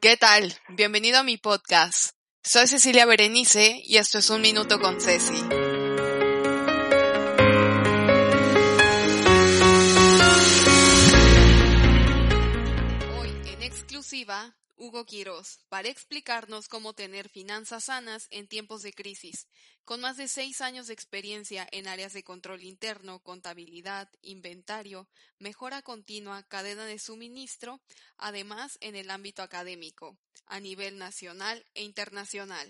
¿qué tal? Bienvenido a mi podcast. Soy Cecilia Berenice y esto es Un Minuto con Ceci. Hoy en exclusiva, Hugo Quiroz, para explicarnos cómo tener finanzas sanas en tiempos de crisis. Con más de seis años de experiencia en áreas de control interno, contabilidad, inventario, mejora continua, cadena de suministro, además en el ámbito académico, a nivel nacional e internacional.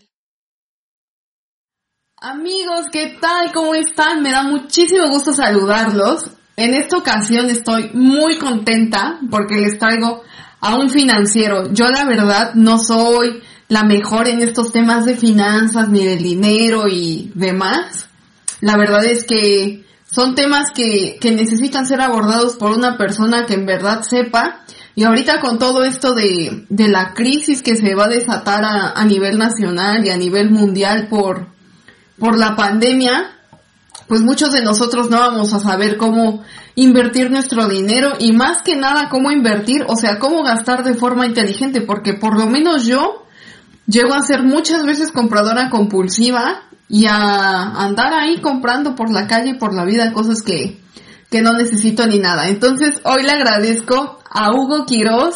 Amigos, ¿qué tal? ¿Cómo están? Me da muchísimo gusto saludarlos. En esta ocasión estoy muy contenta porque les traigo a un financiero. Yo la verdad no soy la mejor en estos temas de finanzas ni del dinero y demás. La verdad es que son temas que, que necesitan ser abordados por una persona que en verdad sepa. Y ahorita con todo esto de, de la crisis que se va a desatar a, a nivel nacional y a nivel mundial por, por la pandemia, pues muchos de nosotros no vamos a saber cómo invertir nuestro dinero y más que nada cómo invertir, o sea, cómo gastar de forma inteligente, porque por lo menos yo llego a ser muchas veces compradora compulsiva y a andar ahí comprando por la calle, por la vida, cosas que, que no necesito ni nada. Entonces, hoy le agradezco a Hugo Quiroz,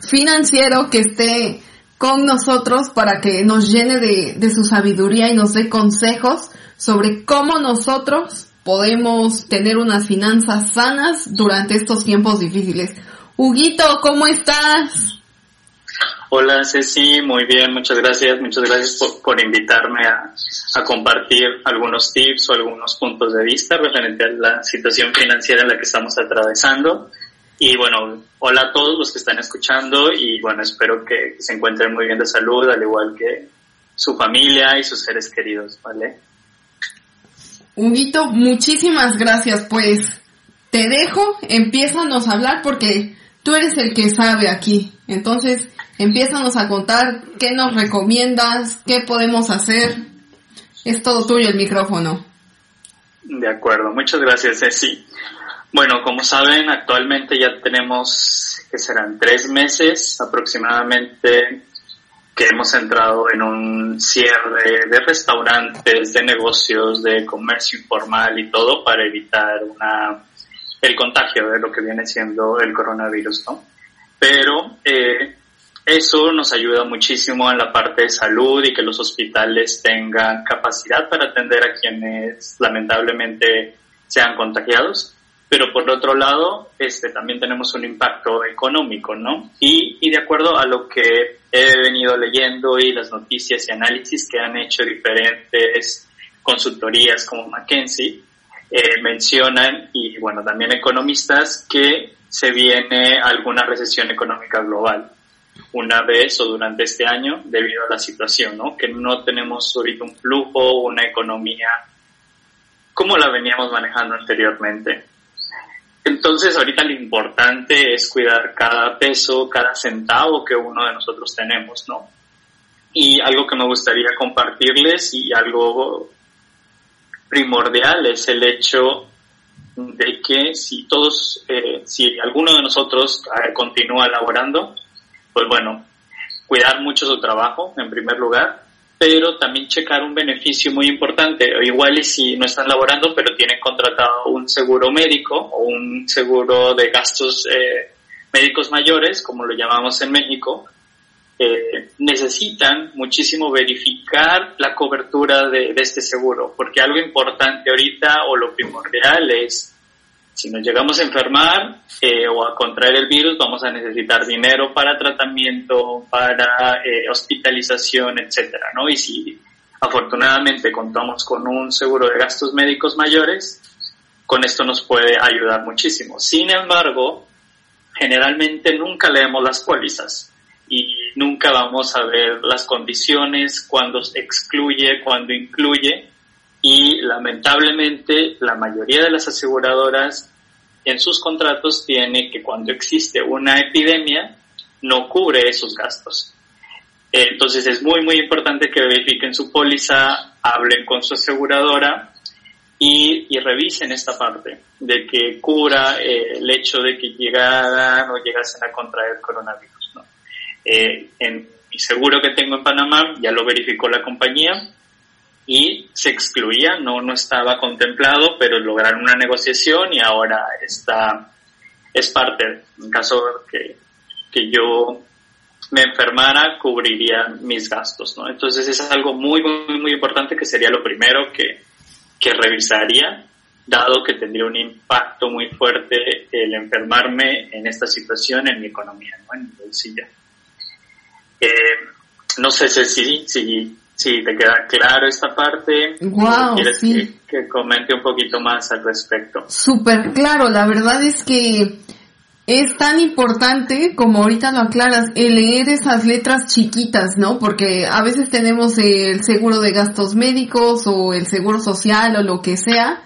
financiero, que esté con nosotros para que nos llene de, de su sabiduría y nos dé consejos sobre cómo nosotros podemos tener unas finanzas sanas durante estos tiempos difíciles. Huguito, ¿cómo estás? Hola Ceci, muy bien, muchas gracias, muchas gracias por, por invitarme a, a, compartir algunos tips o algunos puntos de vista referente a la situación financiera en la que estamos atravesando. Y bueno, hola a todos los que están escuchando y bueno, espero que se encuentren muy bien de salud, al igual que su familia y sus seres queridos, ¿vale? Huguito, muchísimas gracias, pues te dejo, empiezanos a hablar porque tú eres el que sabe aquí. Entonces, Empiézanos a contar qué nos recomiendas, qué podemos hacer. Es todo tuyo el micrófono. De acuerdo, muchas gracias, Ceci. Bueno, como saben, actualmente ya tenemos, que serán tres meses aproximadamente, que hemos entrado en un cierre de restaurantes, de negocios, de comercio informal y todo para evitar una, el contagio de lo que viene siendo el coronavirus, ¿no? Pero eh, eso nos ayuda muchísimo en la parte de salud y que los hospitales tengan capacidad para atender a quienes lamentablemente sean contagiados. Pero por otro lado, este, también tenemos un impacto económico, ¿no? Y, y de acuerdo a lo que he venido leyendo y las noticias y análisis que han hecho diferentes consultorías como McKinsey, eh, mencionan, y bueno, también economistas, que se viene alguna recesión económica global una vez o durante este año debido a la situación, ¿no? Que no tenemos ahorita un flujo, una economía como la veníamos manejando anteriormente. Entonces ahorita lo importante es cuidar cada peso, cada centavo que uno de nosotros tenemos, ¿no? Y algo que me gustaría compartirles y algo primordial es el hecho de que si todos, eh, si alguno de nosotros continúa laborando, pues bueno, cuidar mucho su trabajo en primer lugar, pero también checar un beneficio muy importante. Igual y si no están laborando, pero tienen contratado un seguro médico o un seguro de gastos eh, médicos mayores, como lo llamamos en México, eh, necesitan muchísimo verificar la cobertura de, de, este seguro, porque algo importante ahorita o lo primordial es si nos llegamos a enfermar eh, o a contraer el virus, vamos a necesitar dinero para tratamiento, para eh, hospitalización, etcétera, ¿no? Y si afortunadamente contamos con un seguro de gastos médicos mayores, con esto nos puede ayudar muchísimo. Sin embargo, generalmente nunca leemos las pólizas y nunca vamos a ver las condiciones, cuando excluye, cuando incluye, y lamentablemente la mayoría de las aseguradoras en sus contratos tiene que cuando existe una epidemia no cubre esos gastos. Entonces es muy muy importante que verifiquen su póliza, hablen con su aseguradora y, revisen esta parte de que cubra eh, el hecho de que llegaran o llegasen a contraer coronavirus. Eh, en mi seguro que tengo en Panamá, ya lo verificó la compañía y se excluía, no, no estaba contemplado, pero lograron una negociación y ahora está, es parte, en caso que, que yo me enfermara, cubriría mis gastos, ¿no? Entonces es algo muy, muy, muy importante que sería lo primero que, que revisaría, dado que tendría un impacto muy fuerte el enfermarme en esta situación en mi economía, ¿no? En mi bolsillo. Eh, no sé si, si, si te queda claro esta parte. Wow, ¿Quieres sí. que, que comente un poquito más al respecto? Súper claro, la verdad es que es tan importante, como ahorita lo aclaras, el leer esas letras chiquitas, ¿no? Porque a veces tenemos el seguro de gastos médicos o el seguro social o lo que sea,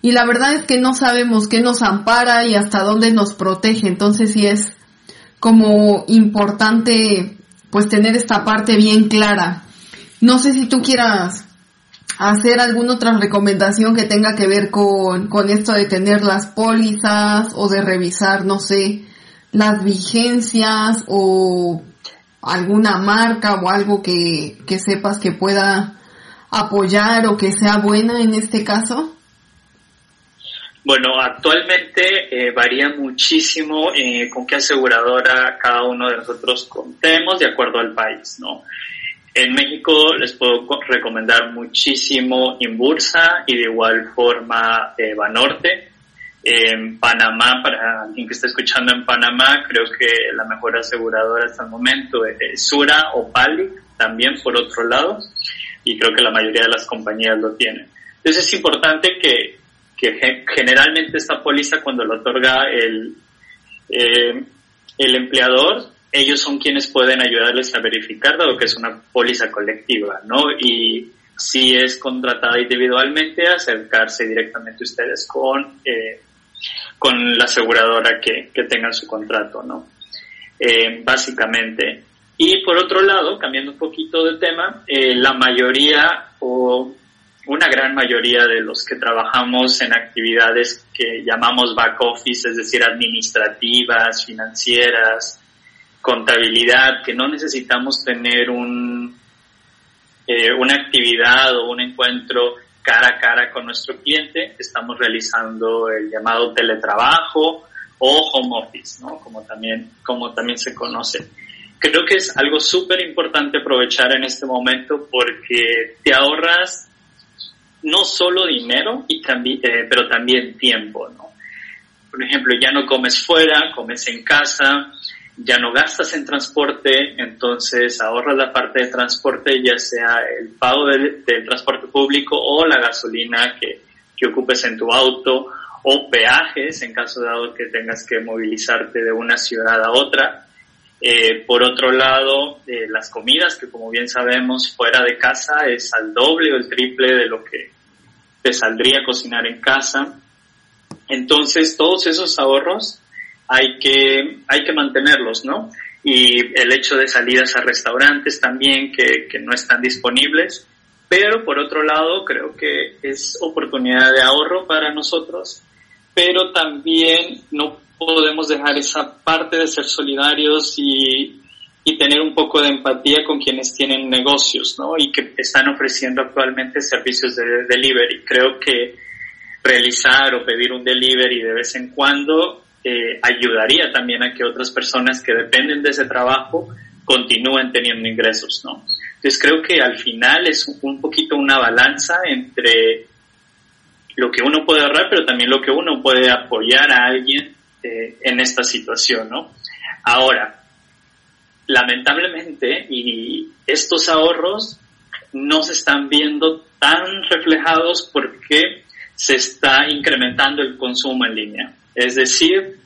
y la verdad es que no sabemos qué nos ampara y hasta dónde nos protege, entonces sí es como importante pues tener esta parte bien clara. No sé si tú quieras hacer alguna otra recomendación que tenga que ver con, con esto de tener las pólizas o de revisar, no sé, las vigencias o alguna marca o algo que, que sepas que pueda apoyar o que sea buena en este caso? Bueno, actualmente eh, varía muchísimo eh, con qué aseguradora cada uno de nosotros contemos de acuerdo al país, ¿no? En México les puedo recomendar muchísimo Inbursa y de igual forma eh, Banorte. En Panamá, para alguien que está escuchando en Panamá, creo que la mejor aseguradora hasta el momento es Sura o Palic, también por otro lado, y creo que la mayoría de las compañías lo tienen. Entonces es importante que, generalmente esta póliza cuando lo otorga el, eh, el empleador ellos son quienes pueden ayudarles a verificar, dado que es una póliza colectiva, ¿no? Y si es contratada individualmente, acercarse directamente ustedes con, eh, con la aseguradora que, que tengan su contrato, ¿no? Eh, básicamente. Y por otro lado, cambiando un poquito de tema, la mayoría o una gran mayoría de los que trabajamos en actividades que llamamos back office, es decir, administrativas, financieras, contabilidad, que no necesitamos tener un, eh, una actividad o un encuentro cara a cara con nuestro cliente, estamos realizando el llamado teletrabajo o home office, ¿no? como, también, como también se conoce. Creo que es algo súper importante aprovechar en este momento porque te ahorras no solo dinero, y también, eh, pero también tiempo. ¿no? Por ejemplo, ya no comes fuera, comes en casa, ya no gastas en transporte, entonces ahorras la parte de transporte, ya sea el pago del, transporte público o la gasolina que, que, ocupes en tu auto o peajes en caso dado que tengas que movilizarte de una ciudad a otra. Eh, por otro lado, eh, las comidas, que como bien sabemos, fuera de casa es al doble o el triple de lo que te saldría cocinar en casa. Entonces, todos esos ahorros hay que, hay que mantenerlos, ¿no? Y el hecho de salidas a restaurantes también que, que no están disponibles, pero por otro lado creo que es oportunidad de ahorro para nosotros, pero también no podemos dejar esa parte de ser solidarios y, y tener un poco de empatía con quienes tienen negocios, ¿no? Y que están ofreciendo actualmente servicios de delivery. Creo que realizar o pedir un delivery de vez en cuando eh, ayudaría también a que otras personas que dependen de ese trabajo continúen teniendo ingresos, ¿no? Entonces creo que al final es un poquito una balanza entre lo que uno puede ahorrar, pero también lo que uno puede apoyar a alguien eh, en esta situación, ¿no? Ahora, lamentablemente, y estos ahorros no se están viendo tan reflejados porque se está incrementando el consumo en línea. Es decir,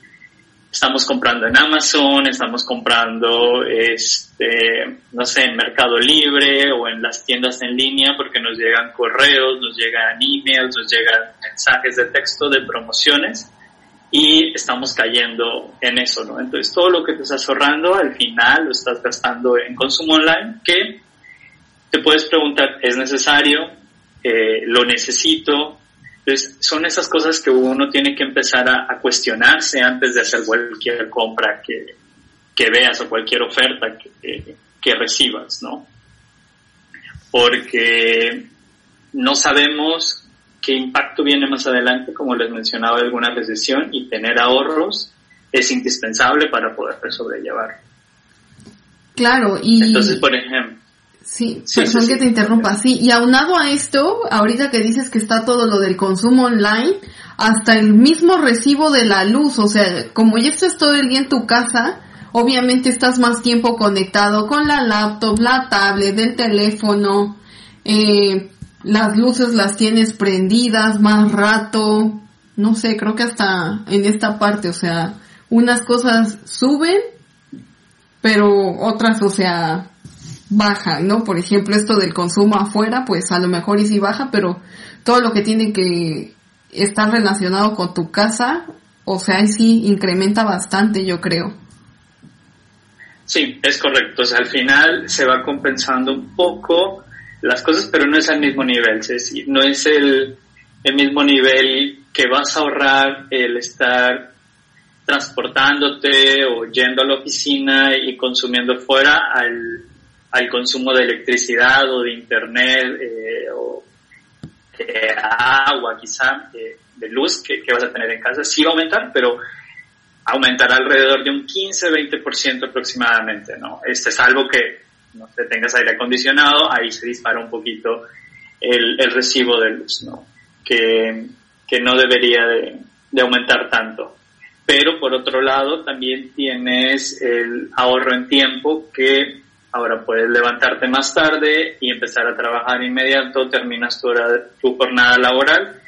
estamos comprando en Amazon, estamos comprando, este, no sé, en Mercado Libre o en las tiendas en línea porque nos llegan correos, nos llegan emails, nos llegan mensajes de texto de promociones y estamos cayendo en eso, ¿no? Entonces todo lo que te estás ahorrando al final lo estás gastando en consumo online que te puedes preguntar, ¿es necesario? Eh, ¿Lo necesito? Entonces, son esas cosas que uno tiene que empezar a, a, cuestionarse antes de hacer cualquier compra que, que veas o cualquier oferta que, que recibas, ¿no? Porque no sabemos qué impacto viene más adelante, como les mencionaba, alguna recesión y tener ahorros es indispensable para poder sobrellevar. Claro, y... Entonces, por ejemplo... Sí, perdón que te interrumpa, sí. Y aunado a esto, ahorita que dices que está todo lo del consumo online, hasta el mismo recibo de la luz, o sea, como ya estás todo el día en tu casa, obviamente estás más tiempo conectado con la laptop, la tablet, el teléfono, eh, las luces las tienes prendidas más rato, no sé, creo que hasta en esta parte, o sea, unas cosas suben, pero otras, o sea, bajan, ¿no? Por ejemplo, esto del consumo afuera, pues a lo mejor y sí baja, pero todo lo que tiene que estar relacionado con tu casa, o sea, sí incrementa bastante, yo creo. Sí, es correcto. O sea, al final se va compensando un poco las cosas, pero no es al mismo nivel, no es el, el mismo nivel que vas a ahorrar el estar transportándote o yendo a la oficina y consumiendo fuera al, al consumo de electricidad o de internet eh, o de agua quizá, de, luz que, que, vas a tener en casa. Sí va a aumentar, pero aumentará alrededor de un 15-20% aproximadamente, ¿no? Este es algo que no te tengas aire acondicionado, ahí se dispara un poquito el, el recibo de luz, ¿no? Que, que no debería de, de, aumentar tanto. Pero por otro lado también tienes el ahorro en tiempo que ahora puedes levantarte más tarde y empezar a trabajar inmediato, terminas tu, hora, tu jornada laboral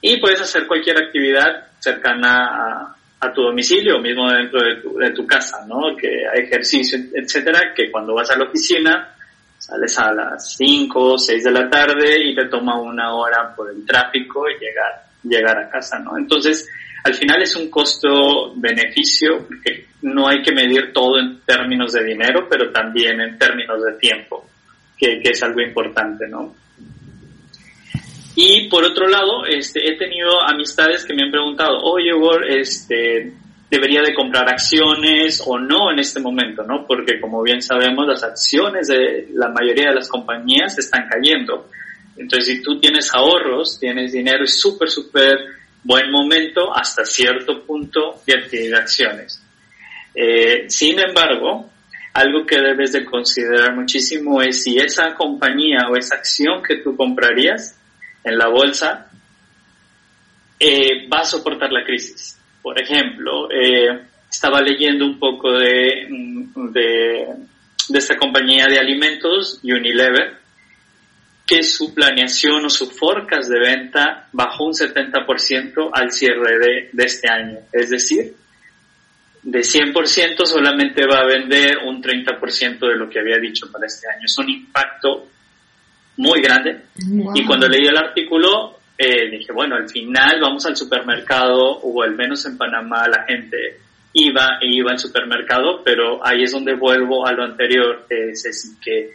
y puedes hacer cualquier actividad cercana a, a tu domicilio, mismo dentro de tu, de tu casa, ¿no? Que ejercicio, etcétera, que cuando vas a la oficina sales a las 5 o 6 de la tarde y te toma una hora por el tráfico y llegar, llegar a casa, ¿no? Entonces, al final es un costo-beneficio que no hay que medir todo en términos de dinero, pero también en términos de tiempo, que, que es algo importante, ¿no? Y por otro lado, este, he tenido amistades que me han preguntado, oye, este, debería de comprar acciones o no en este momento, ¿no? Porque como bien sabemos, las acciones de la mayoría de las compañías están cayendo. Entonces, si tú tienes ahorros, tienes dinero, es súper, súper buen momento hasta cierto punto de adquirir acciones. Eh, sin embargo, algo que debes de considerar muchísimo es si esa compañía o esa acción que tú comprarías en la bolsa eh, va a soportar la crisis. Por ejemplo, eh, estaba leyendo un poco de, mm, de, de, esta compañía de alimentos, Unilever, que su planeación o su forecast de venta bajó un 70% al cierre de, de este año. Es decir, de 100% solamente va a vender un 30% de lo que había dicho para este año. Es un impacto muy grande. Y cuando leí el artículo, eh, dije, bueno, al final vamos al supermercado, o al menos en Panamá la gente iba e iba al supermercado, pero ahí es donde vuelvo a lo anterior, es decir, que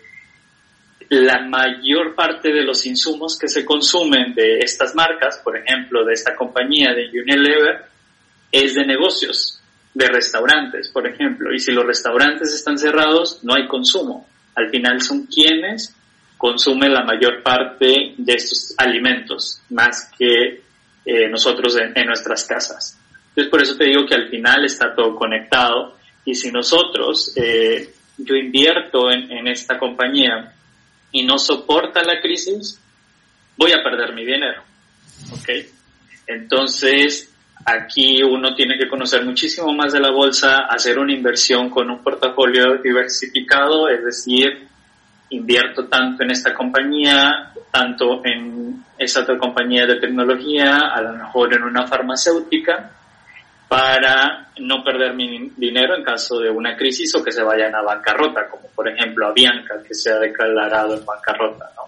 la mayor parte de los insumos que se consumen de estas marcas, por ejemplo, de esta compañía de Unilever, es de negocios, de restaurantes, por ejemplo. Y si los restaurantes están cerrados, no hay consumo. Al final son quienes consume la mayor parte de estos alimentos, más que eh, nosotros en, nuestras casas. Entonces, por eso te digo que al final está todo conectado y si nosotros, eh, yo invierto en, en esta compañía y no soporta la crisis, voy a perder mi dinero. ¿Ok? Entonces, aquí uno tiene que conocer muchísimo más de la bolsa, hacer una inversión con un portafolio diversificado, es decir, invierto tanto en esta compañía, tanto en esa otra compañía de tecnología, a lo mejor en una farmacéutica, para no perder mi dinero en caso de una crisis o que se vayan a bancarrota, como por ejemplo a Bianca, que se ha declarado en bancarrota. ¿no?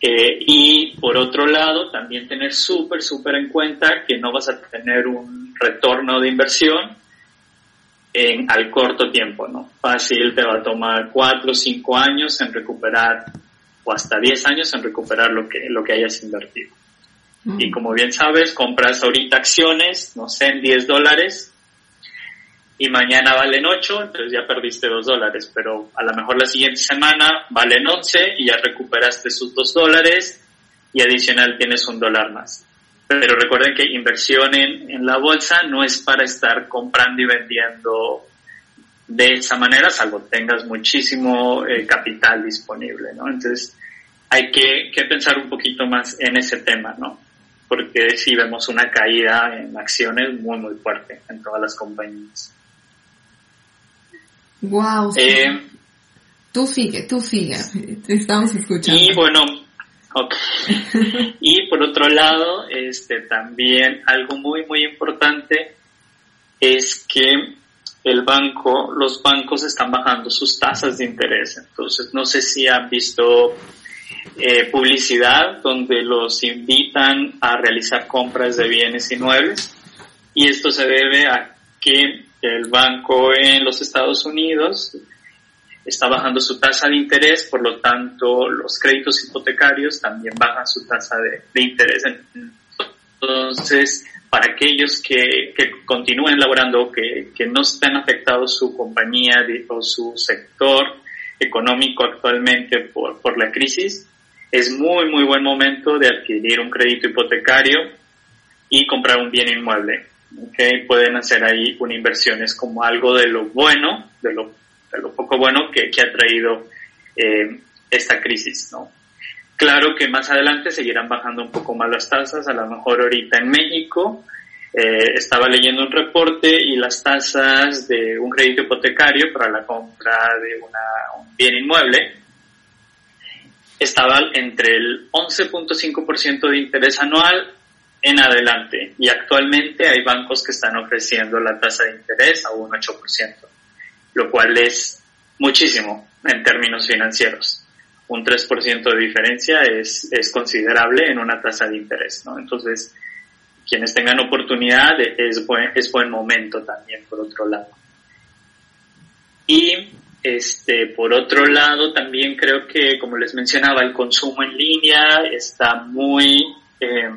Eh, y por otro lado, también tener súper, súper en cuenta que no vas a tener un retorno de inversión en, al corto tiempo, ¿no? Fácil te va a tomar cuatro o cinco años en recuperar o hasta diez años en recuperar lo que, lo que hayas invertido. Y como bien sabes, compras ahorita acciones, no sé, en 10 dólares y mañana valen 8, entonces ya perdiste 2 dólares, pero a lo mejor la siguiente semana valen 11 y ya recuperaste sus 2 dólares y adicional tienes un dólar más. Pero recuerden que inversión en, en la bolsa no es para estar comprando y vendiendo de esa manera, salvo tengas muchísimo eh, capital disponible, ¿no? Entonces hay que, que pensar un poquito más en ese tema, ¿no? Porque si vemos una caída en acciones muy, muy fuerte en todas las compañías. Wow. Eh, tú sigue, tú sigue. Te estamos escuchando. Y bueno, ok. y por otro lado, este también algo muy, muy importante es que el banco, los bancos están bajando sus tasas de interés. Entonces, no sé si han visto eh, publicidad donde los invitan a realizar compras de bienes inmuebles y esto se debe a que el banco en los Estados Unidos está bajando su tasa de interés, por lo tanto los créditos hipotecarios también bajan su tasa de, de interés. Entonces, para aquellos que, que continúen laborando, que, que no estén afectados su compañía o su sector económico actualmente por, por la crisis, es muy, muy buen momento de adquirir un crédito hipotecario y comprar un bien inmueble. Okay, pueden hacer ahí una inversión, es como algo de lo bueno, de lo, lo poco bueno que, ha traído eh, esta crisis, ¿no? Claro que más adelante seguirán bajando un poco más las tasas, a lo mejor ahorita en México eh, estaba leyendo un reporte y las tasas de un crédito hipotecario para la compra de un bien inmueble estaban entre el 11.5% de interés anual en adelante y actualmente hay bancos que están ofreciendo la tasa de interés a un 8%, lo cual es muchísimo en términos financieros un 3% de diferencia es, es considerable en una tasa de interés, ¿no? Entonces, quienes tengan oportunidad es buen, es buen momento también, por otro lado. Y este, por otro lado, también creo que, como les mencionaba, el consumo en línea está muy, eh,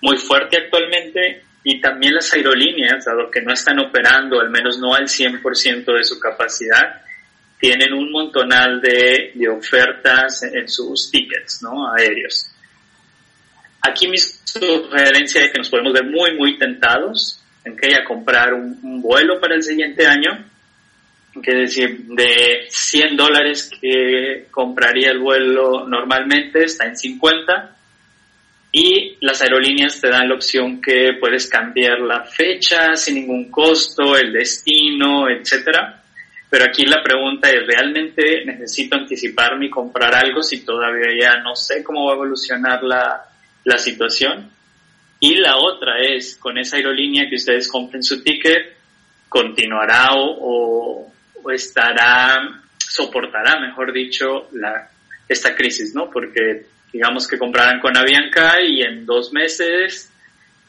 muy fuerte actualmente y también las aerolíneas, dado que no están operando, al menos no al 100% de su capacidad, tienen un montonal de, de ofertas en sus tickets ¿no? aéreos. Aquí mi sugerencia es que nos podemos ver muy, muy tentados en que a comprar un, vuelo para el siguiente año, que decir, de 100 dólares que compraría el vuelo normalmente está en 50 y las aerolíneas te dan la opción que puedes cambiar la fecha sin ningún costo, el destino, etcétera pero aquí la pregunta es, ¿realmente necesito anticiparme y comprar algo si todavía ya no sé cómo va a evolucionar la, la situación? Y la otra es, con esa aerolínea que ustedes compren su ticket, continuará o, o, estará, soportará, mejor dicho, la, esta crisis, ¿no? Porque digamos que compraran con Avianca y en dos meses,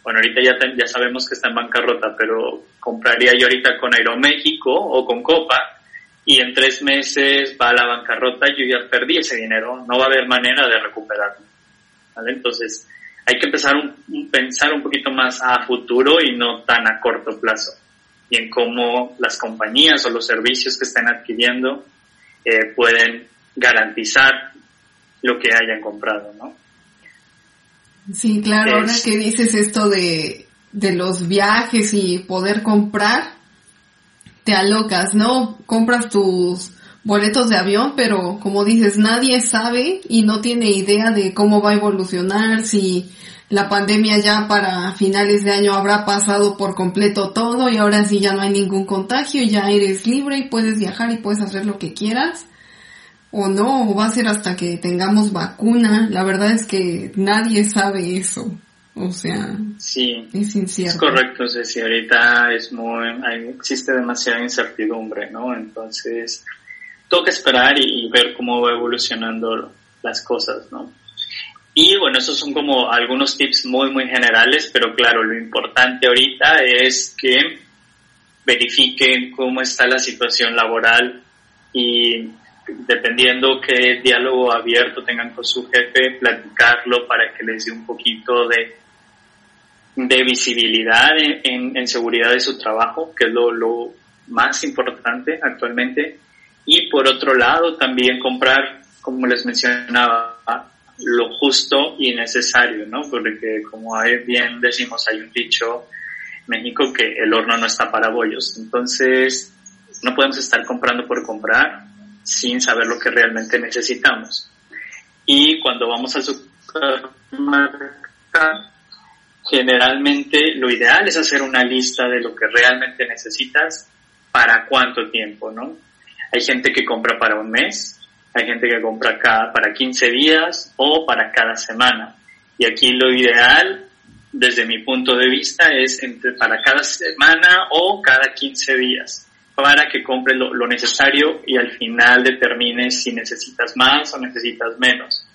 bueno, ahorita ya, ya sabemos que está en bancarrota, pero compraría yo ahorita con Aeroméxico o con Copa y en tres meses va a la bancarrota, yo ya perdí ese dinero, no va a haber manera de recuperarlo. Entonces, hay que empezar a pensar un poquito más a futuro y no tan a corto plazo. Y en cómo las compañías o los servicios que están adquiriendo eh, pueden garantizar lo que hayan comprado, ¿no? Sí, claro, ahora que dices esto de, de los viajes y poder comprar, te alocas, ¿no? Compras tus boletos de avión, pero como dices, nadie sabe y no tiene idea de cómo va a evolucionar, si la pandemia ya para finales de año habrá pasado por completo todo y ahora sí ya no hay ningún contagio, ya eres libre y puedes viajar y puedes hacer lo que quieras. O no, o va a ser hasta que tengamos vacuna. La verdad es que nadie sabe eso. O sea, sí, es incierto. Es correcto, ahorita es muy, existe demasiada incertidumbre, ¿no? Entonces, toca esperar y, ver cómo va evolucionando las cosas, ¿no? Y bueno, esos son como algunos tips muy, muy generales, pero claro, lo importante ahorita es que verifiquen cómo está la situación laboral y dependiendo qué diálogo abierto tengan con su jefe, platicarlo para que les dé un poquito de de visibilidad en, seguridad de su trabajo, que es lo, lo más importante actualmente. Y por otro lado, también comprar, como les mencionaba, lo justo y necesario, ¿no? Porque como bien decimos, hay un dicho en México que el horno no está para bollos. Entonces, no podemos estar comprando por comprar sin saber lo que realmente necesitamos. Y cuando vamos al supermercado, generalmente lo ideal es hacer una lista de lo que realmente necesitas para cuánto tiempo, ¿no? Hay gente que compra para un mes, hay gente que compra cada, para 15 días o para cada semana. Y aquí lo ideal, desde mi punto de vista, es entre, para cada semana o cada 15 días, para que compres lo, necesario y al final determines si necesitas más o necesitas menos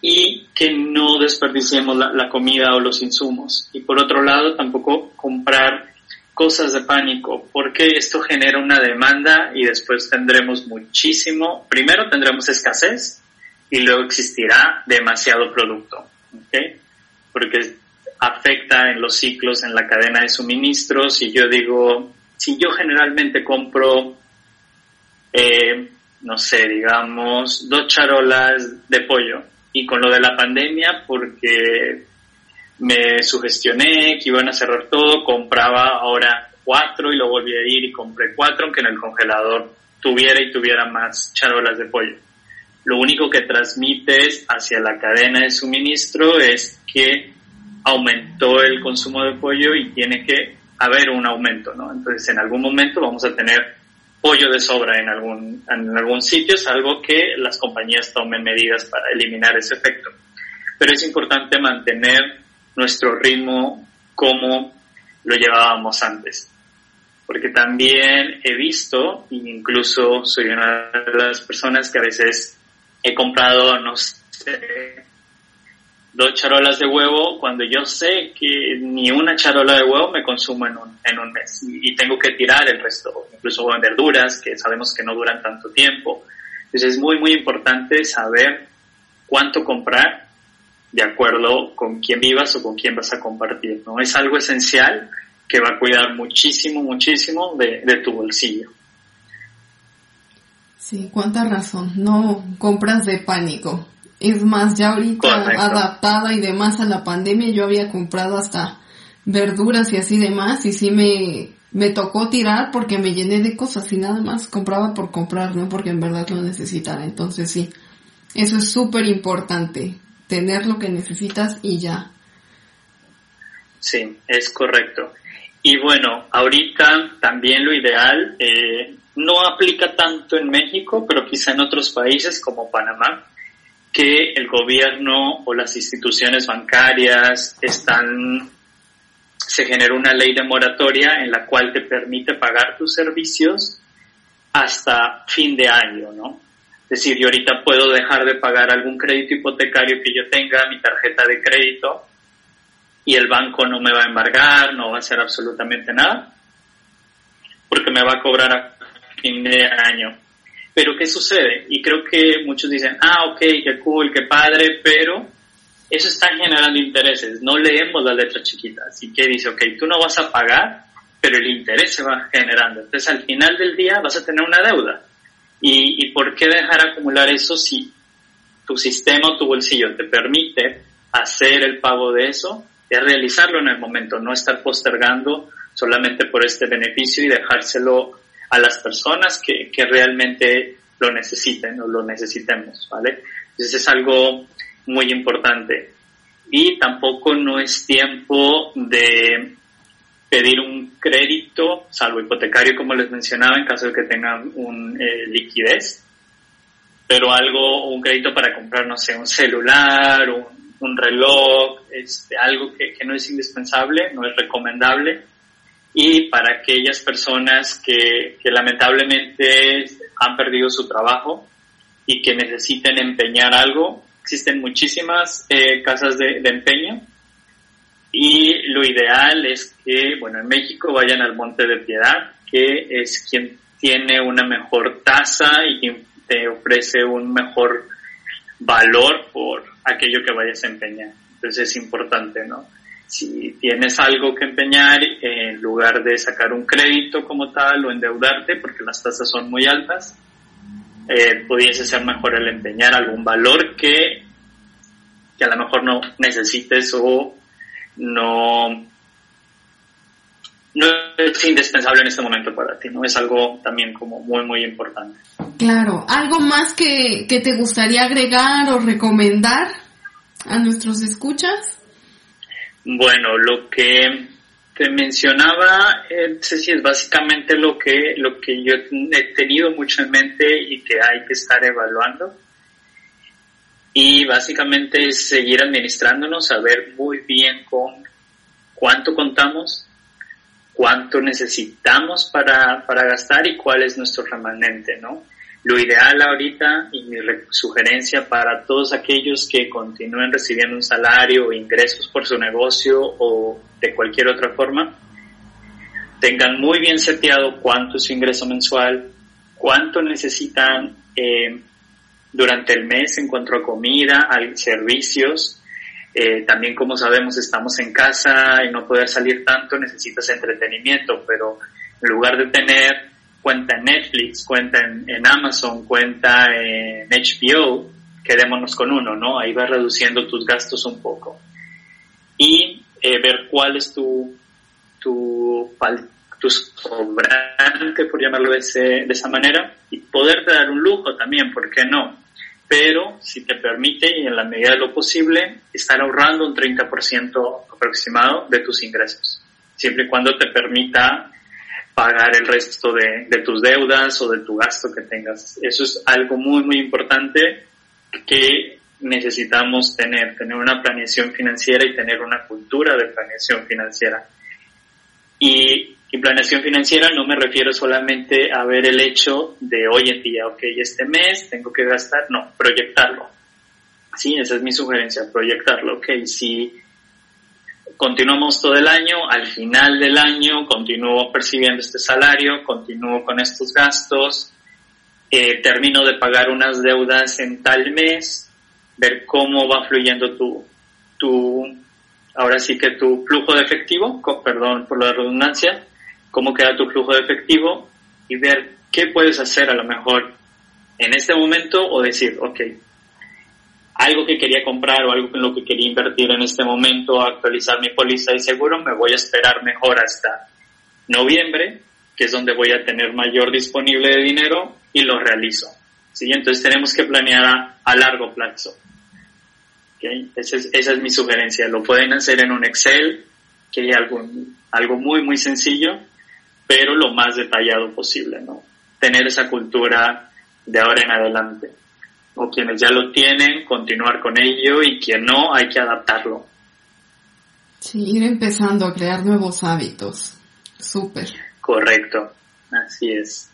y que no desperdiciemos la, comida o los insumos. Y por otro lado, tampoco comprar cosas de pánico, porque esto genera una demanda y después tendremos muchísimo, primero tendremos escasez y luego existirá demasiado producto, porque afecta en los ciclos, en la cadena de suministros y yo digo, si yo generalmente compro, eh, no sé, digamos, dos charolas de pollo, y con lo de la pandemia, porque me sugestioné que iban a cerrar todo, compraba ahora cuatro y lo volví a ir y compré cuatro, aunque en el congelador tuviera y tuviera más charolas de pollo. Lo único que transmites hacia la cadena de suministro es que aumentó el consumo de pollo y tiene que haber un aumento, ¿no? Entonces en algún momento vamos a tener pollo de sobra en algún, en algún sitio, salvo que las compañías tomen medidas para eliminar ese efecto. Pero es importante mantener nuestro ritmo como lo llevábamos antes. Porque también he visto, incluso soy una de las personas que a veces he comprado, no sé, dos charolas de huevo cuando yo sé que ni una charola de huevo me consumo en un, en un mes y, tengo que tirar el resto, incluso verduras que sabemos que no duran tanto tiempo. Entonces es muy, muy importante saber cuánto comprar de acuerdo con quién vivas o con quién vas a compartir. ¿no? Es algo esencial que va a cuidar muchísimo, muchísimo de, de tu bolsillo. Sí, cuánta razón. No compras de pánico. Es más, ya ahorita adaptada y demás a la pandemia, yo había comprado hasta verduras y así demás, y sí me, me tocó tirar porque me llené de cosas y nada más compraba por comprar, no porque en verdad lo necesitara. Entonces sí, eso es súper importante, tener lo que necesitas y ya. Sí, es correcto. Y bueno, ahorita también lo ideal eh, no aplica tanto en México, pero quizá en otros países como Panamá, que el gobierno o las instituciones bancarias están se generó una ley de moratoria en la cual te permite pagar tus servicios hasta fin de año, ¿no? Es decir, yo ahorita puedo dejar de pagar algún crédito hipotecario que yo tenga, mi tarjeta de crédito, y el banco no me va a embargar, no va a hacer absolutamente nada, porque me va a cobrar a fin de año. Pero ¿qué sucede? Y creo que muchos dicen, ah, ok, qué cool, qué padre, pero eso está generando intereses. No leemos las letras chiquitas. Así que dice, ok, tú no vas a pagar, pero el interés se va generando. Entonces al final del día vas a tener una deuda. ¿Y, y por qué dejar acumular eso si tu sistema o tu bolsillo te permite hacer el pago de eso? Es realizarlo en el momento, no estar postergando solamente por este beneficio y dejárselo a las personas que, que realmente lo necesiten o lo necesitemos, ¿vale? Entonces es algo muy importante. Y tampoco no es tiempo de pedir un crédito, salvo hipotecario, como les mencionaba, en caso de que tengan un eh, liquidez, pero algo, un crédito para comprar, no sé, un celular, un, reloj, este, algo que, que no es indispensable, no es recomendable, y para aquellas personas que, lamentablemente han perdido su trabajo y que necesiten empeñar algo, existen muchísimas eh, casas de, de, empeño y lo ideal es que, bueno, en México vayan al Monte de Piedad, que es quien tiene una mejor tasa y quien te ofrece un mejor valor por aquello que vayas a empeñar. Entonces es importante, ¿no? Si tienes algo que empeñar, en lugar de sacar un crédito como tal o endeudarte, porque las tasas son muy altas, eh, pudiese ser mejor el empeñar algún valor que, que a lo mejor no necesites o no no es indispensable en este momento para ti, ¿no? Es algo también como muy, muy importante. Claro, ¿algo más que, que te gustaría agregar o recomendar a nuestros escuchas? Bueno, lo que te mencionaba, eh, Ceci, es básicamente lo que, lo que yo he tenido mucho en mente y que hay que estar evaluando. Y básicamente es seguir administrándonos, saber muy bien con cuánto contamos, cuánto necesitamos para, para gastar y cuál es nuestro remanente, ¿no? Lo ideal ahorita y mi sugerencia para todos aquellos que continúen recibiendo un salario o ingresos por su negocio o de cualquier otra forma, tengan muy bien seteado cuánto es su ingreso mensual, cuánto necesitan eh, durante el mes en cuanto a comida, servicios, eh, también como sabemos estamos en casa y no poder salir tanto necesitas entretenimiento, pero en lugar de tener cuenta en Netflix, cuenta en, Amazon, cuenta en HBO, quedémonos con uno, ¿no? Ahí vas reduciendo tus gastos un poco. Y eh, ver cuál es tu, tu, tu sobrante, por llamarlo de, de esa manera, y poderte dar un lujo también, ¿por qué no? pero si te permite y en la medida de lo posible estar ahorrando un 30% aproximado de tus ingresos, siempre y cuando te permita pagar el resto de, tus deudas o de tu gasto que tengas. Eso es algo muy, muy importante que necesitamos tener, tener una planeación financiera y tener una cultura de planeación financiera. Y y planeación financiera no me refiero solamente a ver el hecho de hoy en día, ok, este mes tengo que gastar, no, proyectarlo. Sí, esa es mi sugerencia, proyectarlo, ok, si continuamos todo el año, al final del año continúo percibiendo este salario, continúo con estos gastos, eh, termino de pagar unas deudas en tal mes, ver cómo va fluyendo tu, tu, ahora sí que tu flujo de efectivo, perdón por la redundancia, cómo queda tu flujo de efectivo y ver qué puedes hacer a lo mejor en este momento o decir, ok, algo que quería comprar o algo en lo que quería invertir en este momento, actualizar mi póliza de seguro, me voy a esperar mejor hasta noviembre, que es donde voy a tener mayor disponible de dinero y lo realizo. ¿sí? Entonces tenemos que planear a, largo plazo. ¿okay? Esa, es, esa es mi sugerencia. Lo pueden hacer en un Excel, que hay algo, algo muy, muy sencillo pero lo más detallado posible, ¿no? Tener esa cultura de ahora en adelante. O quienes ya lo tienen, continuar con ello y quien no, hay que adaptarlo. Sí, ir empezando a crear nuevos hábitos. Súper. Correcto, así es.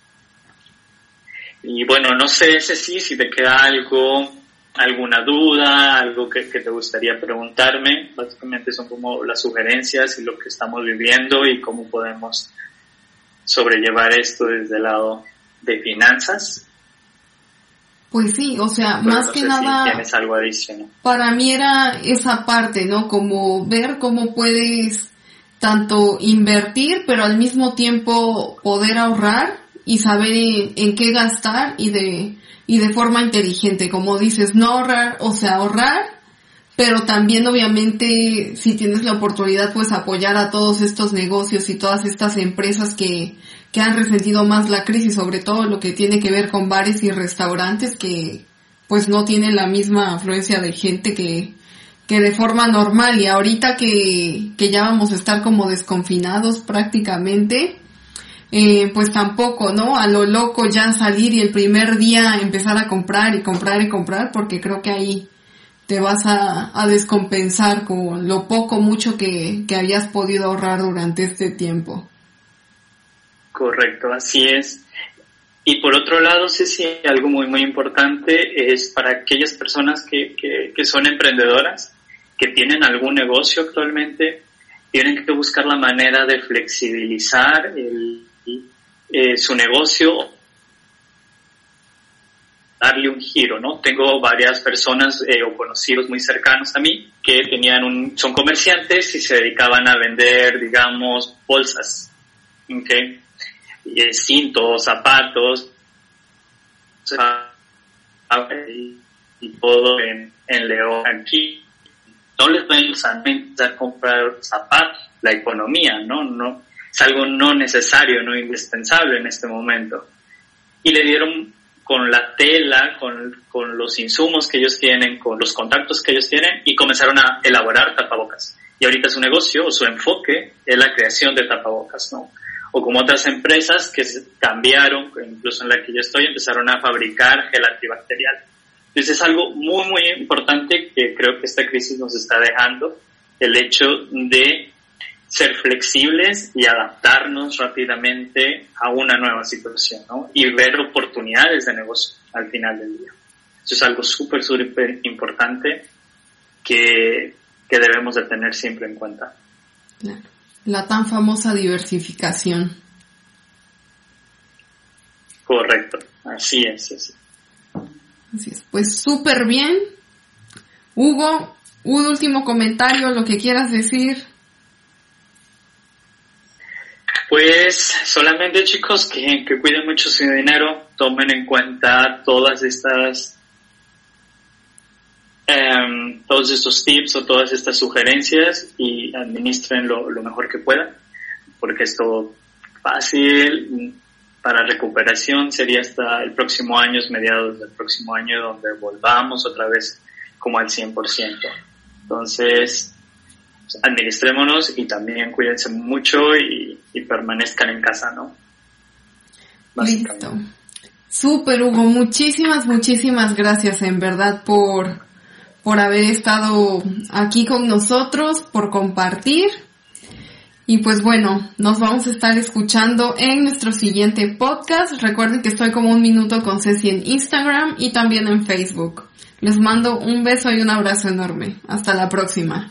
Y bueno, no sé, ese sí, si te queda algo, alguna duda, algo que, que, te gustaría preguntarme. Básicamente son como las sugerencias y lo que estamos viviendo y cómo podemos sobrellevar esto desde el lado de finanzas. Pues sí, o sea, más que nada. tienes algo adicional. Para mí era esa parte, ¿no? Como ver cómo puedes tanto invertir, pero al mismo tiempo poder ahorrar y saber en, qué gastar y de, y de forma inteligente. Como dices, no ahorrar, o sea, ahorrar pero también obviamente si tienes la oportunidad pues apoyar a todos estos negocios y todas estas empresas que, que han resentido más la crisis, sobre todo lo que tiene que ver con bares y restaurantes que pues no tienen la misma afluencia de gente que, que de forma normal y ahorita que, que ya vamos a estar como desconfinados prácticamente, eh, pues tampoco, ¿no? A lo loco ya salir y el primer día empezar a comprar y comprar y comprar porque creo que ahí te vas a, descompensar con lo poco, mucho que, habías podido ahorrar durante este tiempo. Correcto, así es. Y por otro lado, sí, sí, algo muy, muy importante es para aquellas personas que, que, son emprendedoras, que tienen algún negocio actualmente, tienen que buscar la manera de flexibilizar el, eh, su negocio darle un giro, ¿no? Tengo varias personas eh, o conocidos muy cercanos a mí que tenían un, son comerciantes y se dedicaban a vender, digamos, bolsas, ¿ok? Y, cintos, zapatos, y, todo en, en León aquí. No les pueden a comprar zapatos, la economía, ¿no? No, es algo no necesario, no indispensable en este momento. Y le dieron con la tela, con, con, los insumos que ellos tienen, con los contactos que ellos tienen y comenzaron a elaborar tapabocas. Y ahorita su negocio su enfoque es la creación de tapabocas, ¿no? O como otras empresas que cambiaron, incluso en la que yo estoy, empezaron a fabricar gel antibacterial. Entonces es algo muy, muy importante que creo que esta crisis nos está dejando, el hecho de ser flexibles y adaptarnos rápidamente a una nueva situación, ¿no? Y ver oportunidades de negocio al final del día. Eso es algo súper, súper importante que, que debemos de tener siempre en cuenta. La tan famosa diversificación. Correcto, así es, así. Así es. Pues súper bien. Hugo, un último comentario, lo que quieras decir. Pues solamente chicos que, cuiden mucho su dinero, tomen en cuenta todas estas, em, todos estos tips o todas estas sugerencias y administren lo, mejor que puedan, porque esto fácil para recuperación sería hasta el próximo año, mediados del próximo año, donde volvamos otra vez como al 100%. Entonces, administrémonos y también cuídense mucho y, permanezcan en casa, ¿no? Listo. Súper, Hugo. Muchísimas, muchísimas gracias en verdad por, por haber estado aquí con nosotros, por compartir. Y pues bueno, nos vamos a estar escuchando en nuestro siguiente podcast. Recuerden que estoy como un minuto con Ceci en Instagram y también en Facebook. Les mando un beso y un abrazo enorme. Hasta la próxima.